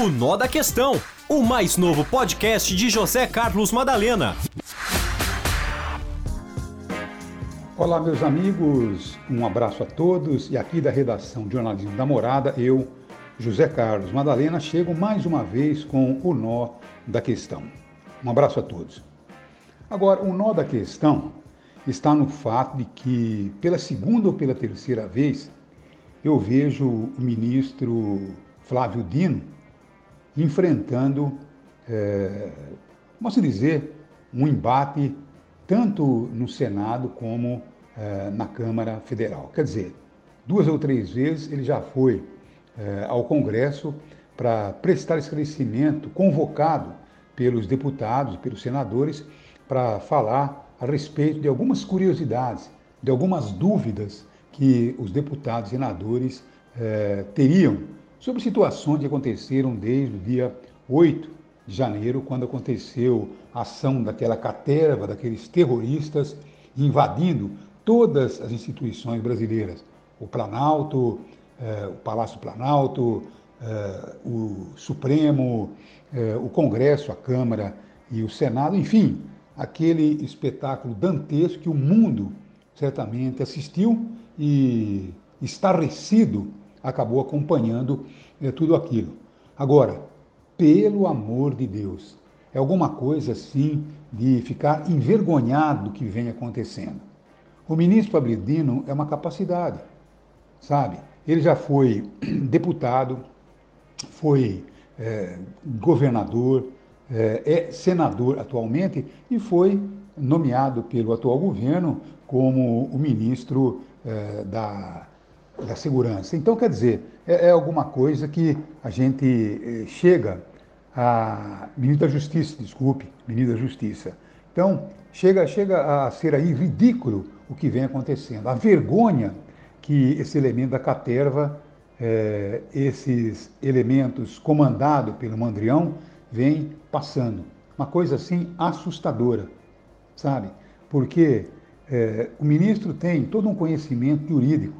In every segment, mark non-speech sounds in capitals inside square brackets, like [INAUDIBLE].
O Nó da Questão, o mais novo podcast de José Carlos Madalena. Olá, meus amigos, um abraço a todos e aqui da redação de Jornalismo da Morada, eu, José Carlos Madalena, chego mais uma vez com o Nó da Questão. Um abraço a todos. Agora, o nó da questão está no fato de que, pela segunda ou pela terceira vez, eu vejo o ministro Flávio Dino enfrentando, é, posso dizer, um embate tanto no Senado como é, na Câmara Federal. Quer dizer, duas ou três vezes ele já foi é, ao Congresso para prestar esclarecimento, convocado pelos deputados, pelos senadores, para falar a respeito de algumas curiosidades, de algumas dúvidas que os deputados e senadores eh, teriam sobre situações que aconteceram desde o dia 8 de janeiro, quando aconteceu a ação daquela caterva, daqueles terroristas invadindo todas as instituições brasileiras. O Planalto, eh, o Palácio Planalto, eh, o Supremo, eh, o Congresso, a Câmara e o Senado, enfim, aquele espetáculo dantesco que o mundo certamente assistiu e estarrecido acabou acompanhando eh, tudo aquilo. Agora, pelo amor de Deus, é alguma coisa assim de ficar envergonhado do que vem acontecendo. O ministro Abridino é uma capacidade, sabe? Ele já foi [CLEARS THROAT] deputado, foi é, governador, é, é senador atualmente e foi nomeado pelo atual governo como o ministro é, da, da Segurança. Então, quer dizer, é, é alguma coisa que a gente é, chega a. Ministro da Justiça, desculpe, ministro da Justiça. Então, chega, chega a ser aí ridículo o que vem acontecendo. A vergonha que esse elemento da caterva é, esses elementos comandados pelo Mandrião vem passando. Uma coisa assim assustadora, sabe? Porque é, o ministro tem todo um conhecimento jurídico,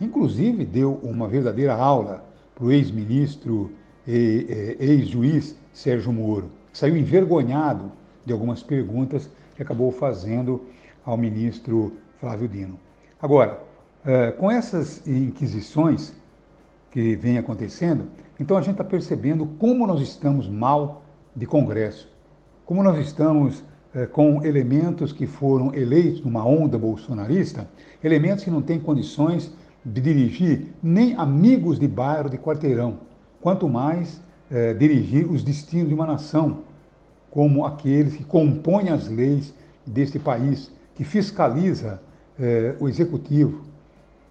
inclusive deu uma verdadeira aula para o ex-ministro e ex-juiz Sérgio Moro. Saiu envergonhado de algumas perguntas que acabou fazendo ao ministro Flávio Dino. Agora, é, com essas inquisições, que vem acontecendo, então a gente está percebendo como nós estamos mal de Congresso, como nós estamos é, com elementos que foram eleitos numa onda bolsonarista, elementos que não têm condições de dirigir nem amigos de bairro, de quarteirão, quanto mais é, dirigir os destinos de uma nação, como aqueles que compõem as leis deste país, que fiscaliza é, o executivo,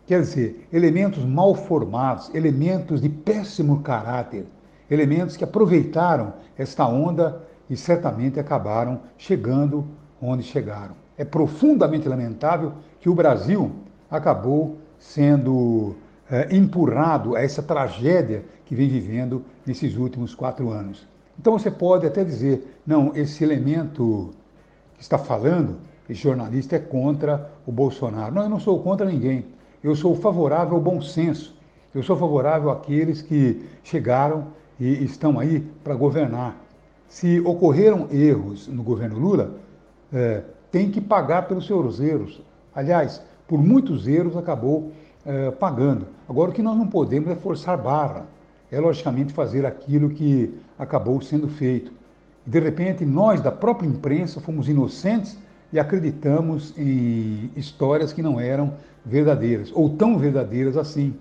Quer dizer, elementos mal formados, elementos de péssimo caráter, elementos que aproveitaram esta onda e certamente acabaram chegando onde chegaram. É profundamente lamentável que o Brasil acabou sendo é, empurrado a essa tragédia que vem vivendo nesses últimos quatro anos. Então você pode até dizer, não, esse elemento que está falando, esse jornalista é contra o Bolsonaro. Não, eu não sou contra ninguém. Eu sou favorável ao bom senso. Eu sou favorável àqueles que chegaram e estão aí para governar. Se ocorreram erros no governo Lula, é, tem que pagar pelos seus erros. Aliás, por muitos erros acabou é, pagando. Agora, o que nós não podemos é forçar barra. É, logicamente, fazer aquilo que acabou sendo feito. De repente, nós, da própria imprensa, fomos inocentes e acreditamos em histórias que não eram verdadeiras, ou tão verdadeiras assim.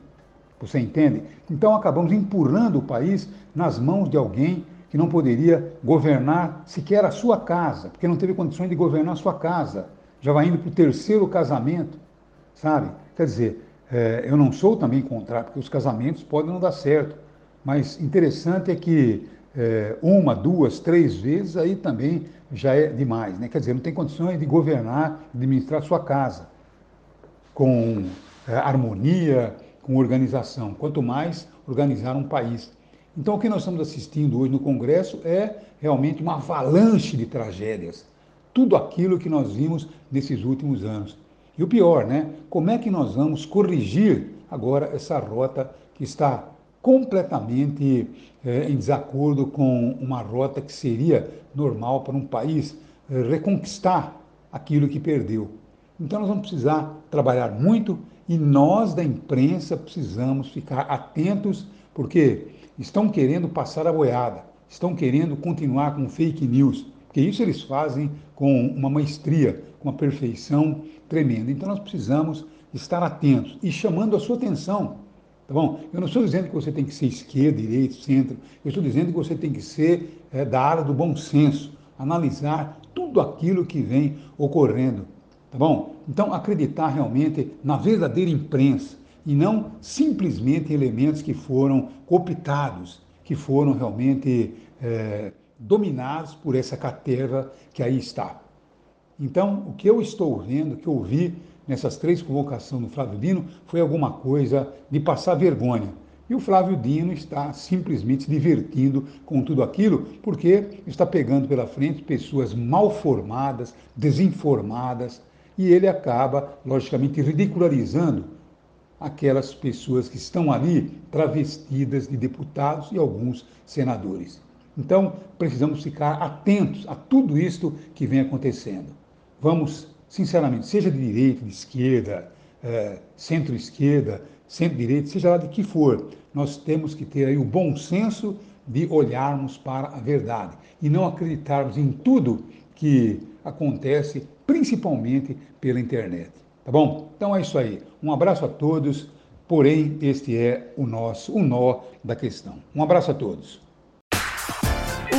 Você entende? Então acabamos empurrando o país nas mãos de alguém que não poderia governar sequer a sua casa, porque não teve condições de governar a sua casa. Já vai indo para o terceiro casamento, sabe? Quer dizer, é, eu não sou também contrário, porque os casamentos podem não dar certo, mas interessante é que é, uma, duas, três vezes, aí também já é demais. Né? Quer dizer, não tem condições de governar, administrar sua casa com é, harmonia, com organização, quanto mais organizar um país. Então, o que nós estamos assistindo hoje no Congresso é realmente uma avalanche de tragédias. Tudo aquilo que nós vimos nesses últimos anos. E o pior, né? Como é que nós vamos corrigir agora essa rota que está completamente é, em desacordo com uma rota que seria normal para um país é, reconquistar aquilo que perdeu. Então nós vamos precisar trabalhar muito e nós da imprensa precisamos ficar atentos, porque estão querendo passar a boiada, estão querendo continuar com fake news, porque isso eles fazem com uma maestria, com uma perfeição tremenda. Então nós precisamos estar atentos e chamando a sua atenção. Tá bom? Eu não estou dizendo que você tem que ser esquerda, direita, centro. Eu estou dizendo que você tem que ser é, da área do bom senso, analisar tudo aquilo que vem ocorrendo. Tá bom? Então, acreditar realmente na verdadeira imprensa e não simplesmente elementos que foram cooptados, que foram realmente é, dominados por essa caterva que aí está. Então, o que eu estou vendo, que eu vi nessas três convocações do Flávio Dino, foi alguma coisa de passar vergonha. E o Flávio Dino está simplesmente divertindo com tudo aquilo, porque está pegando pela frente pessoas mal formadas, desinformadas, e ele acaba, logicamente, ridicularizando aquelas pessoas que estão ali travestidas de deputados e alguns senadores. Então, precisamos ficar atentos a tudo isto que vem acontecendo vamos, sinceramente, seja de direita, de esquerda, é, centro-esquerda, centro-direita, seja lá de que for, nós temos que ter aí o bom senso de olharmos para a verdade e não acreditarmos em tudo que acontece, principalmente pela internet. Tá bom? Então é isso aí. Um abraço a todos. Porém, este é o nosso o nó da questão. Um abraço a todos.